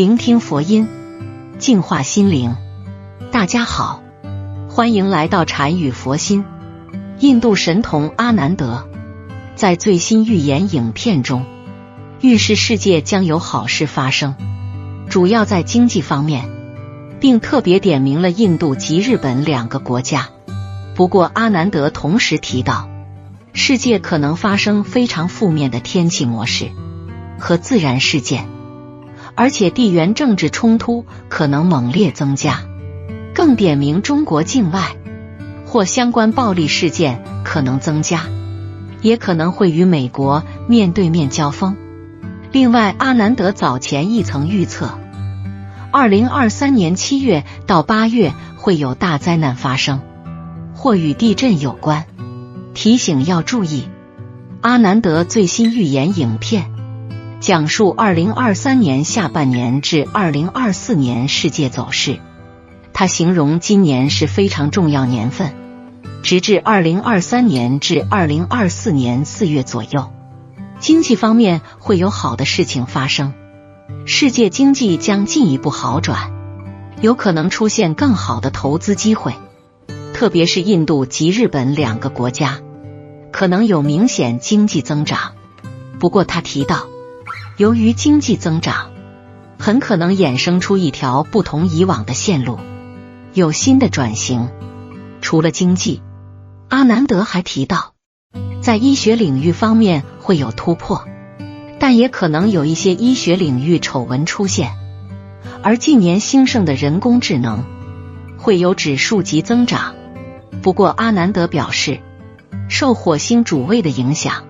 聆听佛音，净化心灵。大家好，欢迎来到禅语佛心。印度神童阿南德在最新预言影片中预示世界将有好事发生，主要在经济方面，并特别点名了印度及日本两个国家。不过，阿南德同时提到，世界可能发生非常负面的天气模式和自然事件。而且地缘政治冲突可能猛烈增加，更点名中国境外或相关暴力事件可能增加，也可能会与美国面对面交锋。另外，阿南德早前亦曾预测，二零二三年七月到八月会有大灾难发生，或与地震有关，提醒要注意。阿南德最新预言影片。讲述二零二三年下半年至二零二四年世界走势。他形容今年是非常重要年份，直至二零二三年至二零二四年四月左右，经济方面会有好的事情发生，世界经济将进一步好转，有可能出现更好的投资机会，特别是印度及日本两个国家可能有明显经济增长。不过他提到。由于经济增长，很可能衍生出一条不同以往的线路，有新的转型。除了经济，阿南德还提到，在医学领域方面会有突破，但也可能有一些医学领域丑闻出现。而近年兴盛的人工智能会有指数级增长。不过，阿南德表示，受火星主位的影响。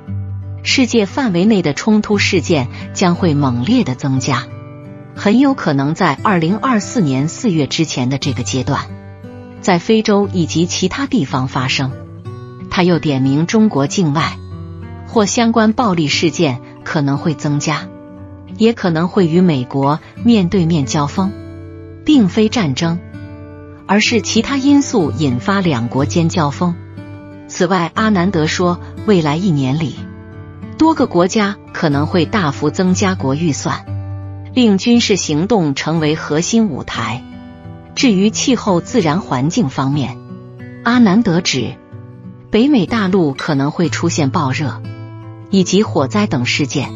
世界范围内的冲突事件将会猛烈的增加，很有可能在二零二四年四月之前的这个阶段，在非洲以及其他地方发生。他又点名中国境外或相关暴力事件可能会增加，也可能会与美国面对面交锋，并非战争，而是其他因素引发两国间交锋。此外，阿南德说，未来一年里。多个国家可能会大幅增加国预算，令军事行动成为核心舞台。至于气候自然环境方面，阿南德指北美大陆可能会出现暴热以及火灾等事件，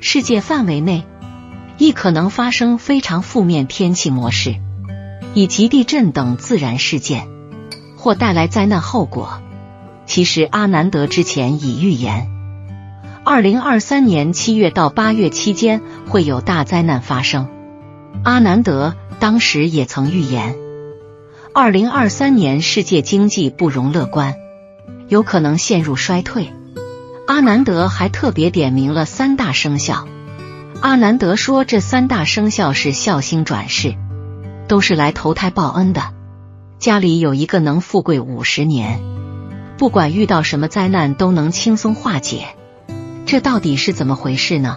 世界范围内亦可能发生非常负面天气模式以及地震等自然事件，或带来灾难后果。其实阿南德之前已预言。二零二三年七月到八月期间会有大灾难发生。阿南德当时也曾预言，二零二三年世界经济不容乐观，有可能陷入衰退。阿南德还特别点明了三大生肖。阿南德说，这三大生肖是孝星转世，都是来投胎报恩的。家里有一个能富贵五十年，不管遇到什么灾难都能轻松化解。这到底是怎么回事呢？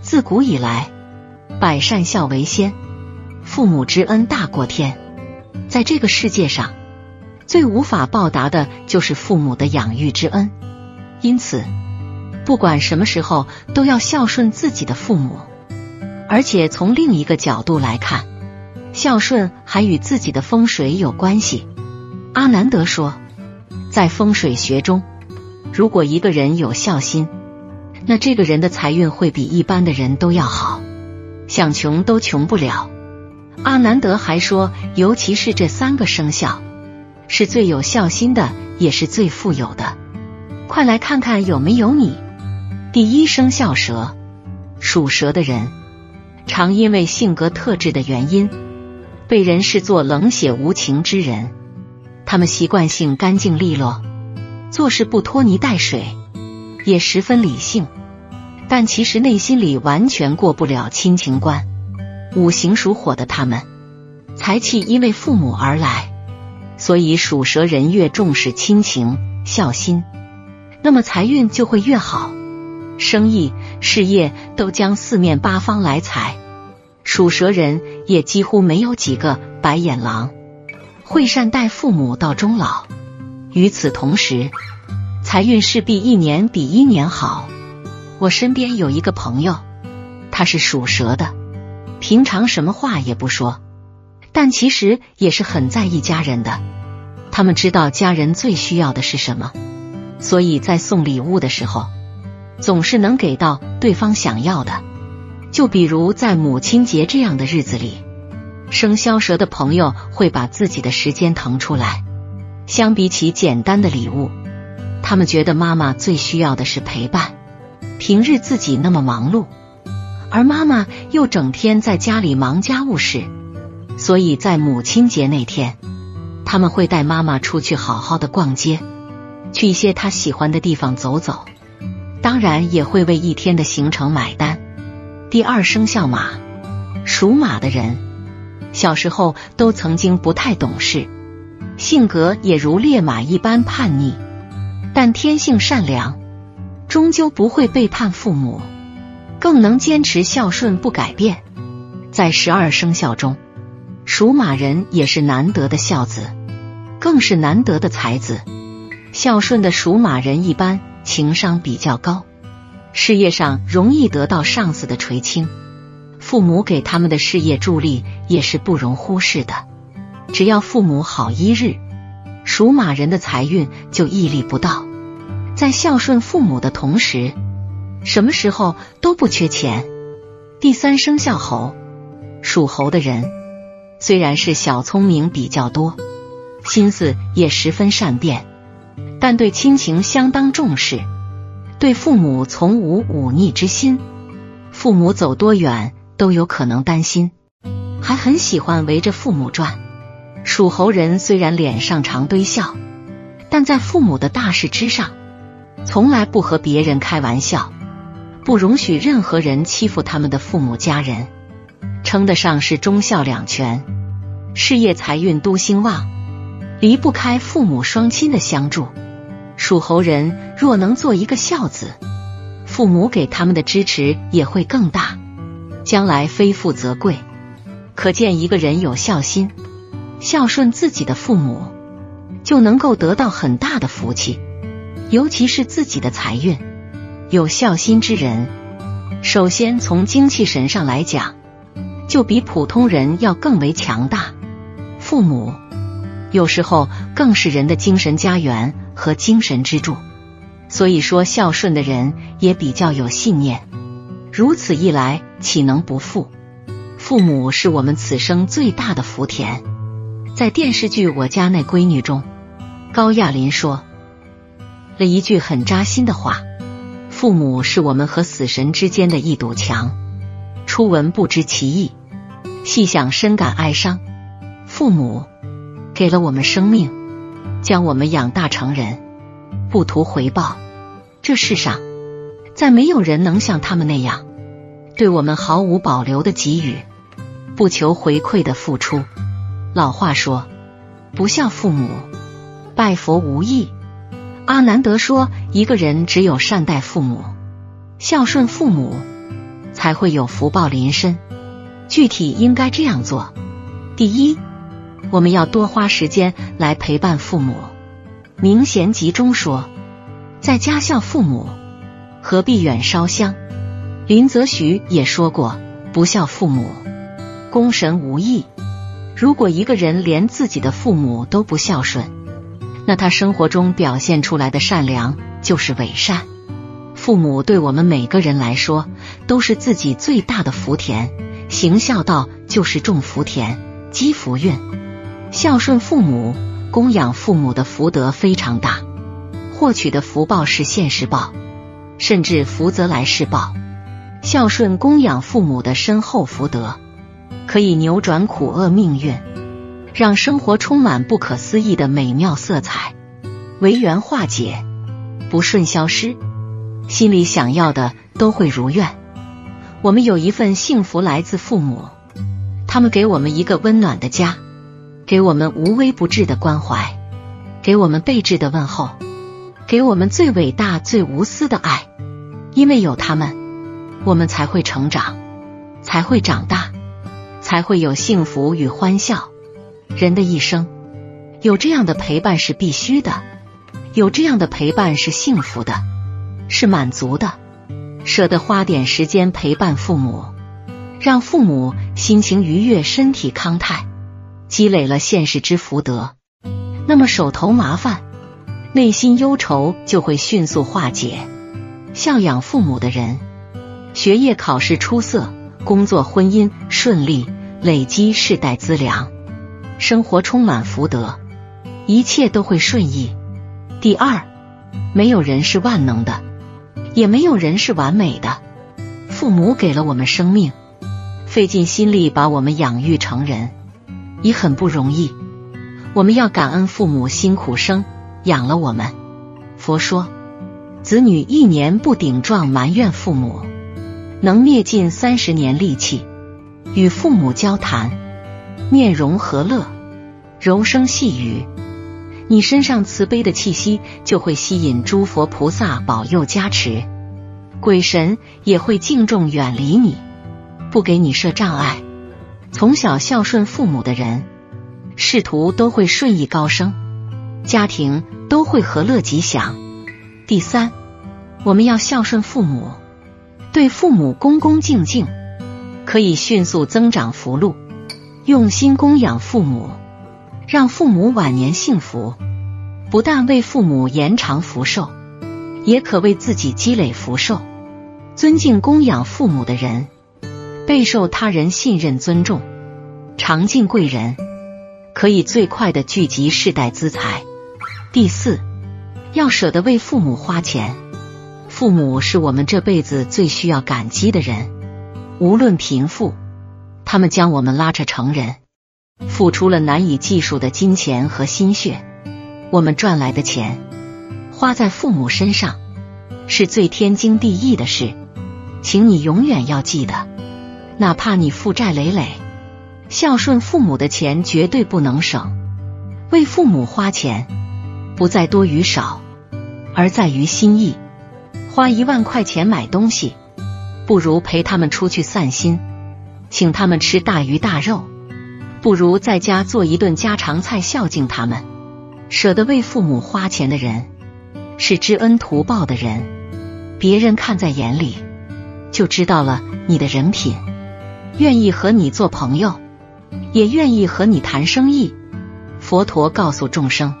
自古以来，百善孝为先，父母之恩大过天。在这个世界上，最无法报答的就是父母的养育之恩。因此，不管什么时候都要孝顺自己的父母。而且从另一个角度来看，孝顺还与自己的风水有关系。阿南德说，在风水学中，如果一个人有孝心，那这个人的财运会比一般的人都要好，想穷都穷不了。阿南德还说，尤其是这三个生肖，是最有孝心的，也是最富有的。快来看看有没有你。第一生肖蛇，属蛇的人常因为性格特质的原因，被人视作冷血无情之人。他们习惯性干净利落，做事不拖泥带水。也十分理性，但其实内心里完全过不了亲情关。五行属火的他们，财气因为父母而来，所以属蛇人越重视亲情孝心，那么财运就会越好，生意事业都将四面八方来财。属蛇人也几乎没有几个白眼狼，会善待父母到终老。与此同时。财运势必一年比一年好。我身边有一个朋友，他是属蛇的，平常什么话也不说，但其实也是很在意家人的。他们知道家人最需要的是什么，所以在送礼物的时候，总是能给到对方想要的。就比如在母亲节这样的日子里，生肖蛇的朋友会把自己的时间腾出来。相比起简单的礼物，他们觉得妈妈最需要的是陪伴。平日自己那么忙碌，而妈妈又整天在家里忙家务事，所以在母亲节那天，他们会带妈妈出去好好的逛街，去一些她喜欢的地方走走。当然也会为一天的行程买单。第二生肖马，属马的人小时候都曾经不太懂事，性格也如烈马一般叛逆，但天性善良，终究不会背叛父母，更能坚持孝顺不改变。在十二生肖中，属马人也是难得的孝子，更是难得的才子。孝顺的属马人一般情商比较高。事业上容易得到上司的垂青，父母给他们的事业助力也是不容忽视的。只要父母好一日，属马人的财运就屹立不倒。在孝顺父母的同时，什么时候都不缺钱。第三生肖猴，属猴的人虽然是小聪明比较多，心思也十分善变，但对亲情相当重视。对父母从无忤逆之心，父母走多远都有可能担心，还很喜欢围着父母转。属猴人虽然脸上常堆笑，但在父母的大事之上，从来不和别人开玩笑，不容许任何人欺负他们的父母家人，称得上是忠孝两全，事业财运都兴旺，离不开父母双亲的相助。属猴人若能做一个孝子，父母给他们的支持也会更大，将来非富则贵。可见一个人有孝心，孝顺自己的父母，就能够得到很大的福气，尤其是自己的财运。有孝心之人，首先从精气神上来讲，就比普通人要更为强大。父母有时候更是人的精神家园。和精神支柱，所以说孝顺的人也比较有信念。如此一来，岂能不富？父母是我们此生最大的福田。在电视剧《我家那闺女》中，高亚麟说了一句很扎心的话：“父母是我们和死神之间的一堵墙。”初闻不知其意，细想深感哀伤。父母给了我们生命。将我们养大成人，不图回报。这世上再没有人能像他们那样，对我们毫无保留的给予，不求回馈的付出。老话说，不孝父母，拜佛无益。阿南德说，一个人只有善待父母，孝顺父母，才会有福报临身。具体应该这样做：第一。我们要多花时间来陪伴父母。明贤集中说，在家孝父母，何必远烧香？林则徐也说过，不孝父母，功神无益。如果一个人连自己的父母都不孝顺，那他生活中表现出来的善良就是伪善。父母对我们每个人来说，都是自己最大的福田。行孝道就是种福田，积福运。孝顺父母、供养父母的福德非常大，获取的福报是现世报，甚至福泽来世报。孝顺供养父母的深厚福德，可以扭转苦厄命运，让生活充满不可思议的美妙色彩，为缘化解，不顺消失，心里想要的都会如愿。我们有一份幸福来自父母，他们给我们一个温暖的家。给我们无微不至的关怀，给我们备至的问候，给我们最伟大、最无私的爱。因为有他们，我们才会成长，才会长大，才会有幸福与欢笑。人的一生。有这样的陪伴是必须的，有这样的陪伴是幸福的，是满足的。舍得花点时间陪伴父母，让父母心情愉悦，身体康泰，积累了现世之福德，那么手头麻烦、内心忧愁就会迅速化解。孝养父母的人，学业考试出色，工作婚姻顺利，累积世代资粮，生活充满福德，一切都会顺意。第二，没有人是万能的，也没有人是完美的。父母给了我们生命，费尽心力把我们养育成人，已很不容易。我们要感恩父母辛苦生养了我们。佛说，子女一年不顶撞埋怨父母，能灭尽三十年戾气。与父母交谈，面容和乐，柔声细语。你身上慈悲的气息就会吸引诸佛菩萨保佑加持，鬼神也会敬重远离你，不给你设障碍。从小孝顺父母的人，仕途都会顺意高升，家庭都会和乐吉祥。第三，我们要孝顺父母，对父母恭恭敬敬，可以迅速增长福禄。用心供养父母。让父母晚年幸福，不但为父母延长福寿，也可为自己积累福寿。尊敬供养父母的人，备受他人信任尊重，常敬贵人，可以最快的聚集世代资财。第四，要舍得为父母花钱。父母是我们这辈子最需要感激的人，无论贫富，他们将我们拉扯成人。付出了难以计数的金钱和心血，我们赚来的钱花在父母身上是最天经地义的事，请你永远要记得，哪怕你负债累累，孝顺父母的钱绝对不能省。为父母花钱不在多与少，而在于心意。花一万块钱买东西，不如陪他们出去散心，请他们吃大鱼大肉。不如在家做一顿家常菜孝敬他们。舍得为父母花钱的人，是知恩图报的人。别人看在眼里，就知道了你的人品，愿意和你做朋友，也愿意和你谈生意。佛陀告诉众生，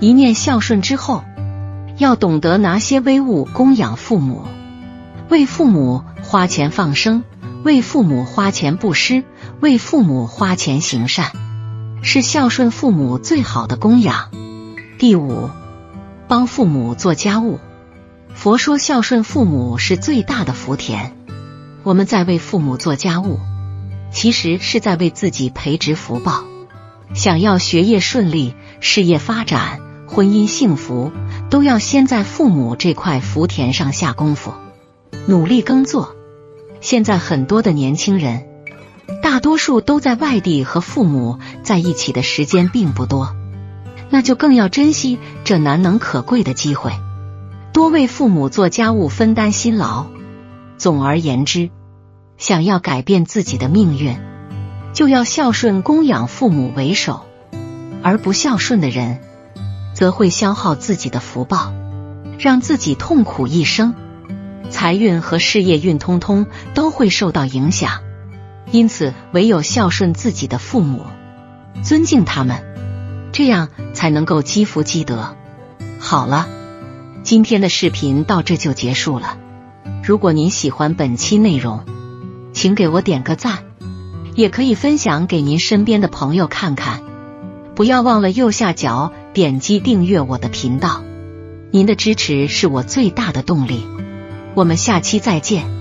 一念孝顺之后，要懂得拿些微物供养父母，为父母花钱放生，为父母花钱布施。为父母花钱行善，是孝顺父母最好的供养。第五，帮父母做家务。佛说孝顺父母是最大的福田。我们在为父母做家务，其实是在为自己培植福报。想要学业顺利、事业发展、婚姻幸福，都要先在父母这块福田上下功夫，努力耕作。现在很多的年轻人。大多数都在外地和父母在一起的时间并不多，那就更要珍惜这难能可贵的机会，多为父母做家务，分担辛劳。总而言之，想要改变自己的命运，就要孝顺供养父母为首，而不孝顺的人，则会消耗自己的福报，让自己痛苦一生，财运和事业运通通都会受到影响。因此，唯有孝顺自己的父母，尊敬他们，这样才能够积福积德。好了，今天的视频到这就结束了。如果您喜欢本期内容，请给我点个赞，也可以分享给您身边的朋友看看。不要忘了右下角点击订阅我的频道，您的支持是我最大的动力。我们下期再见。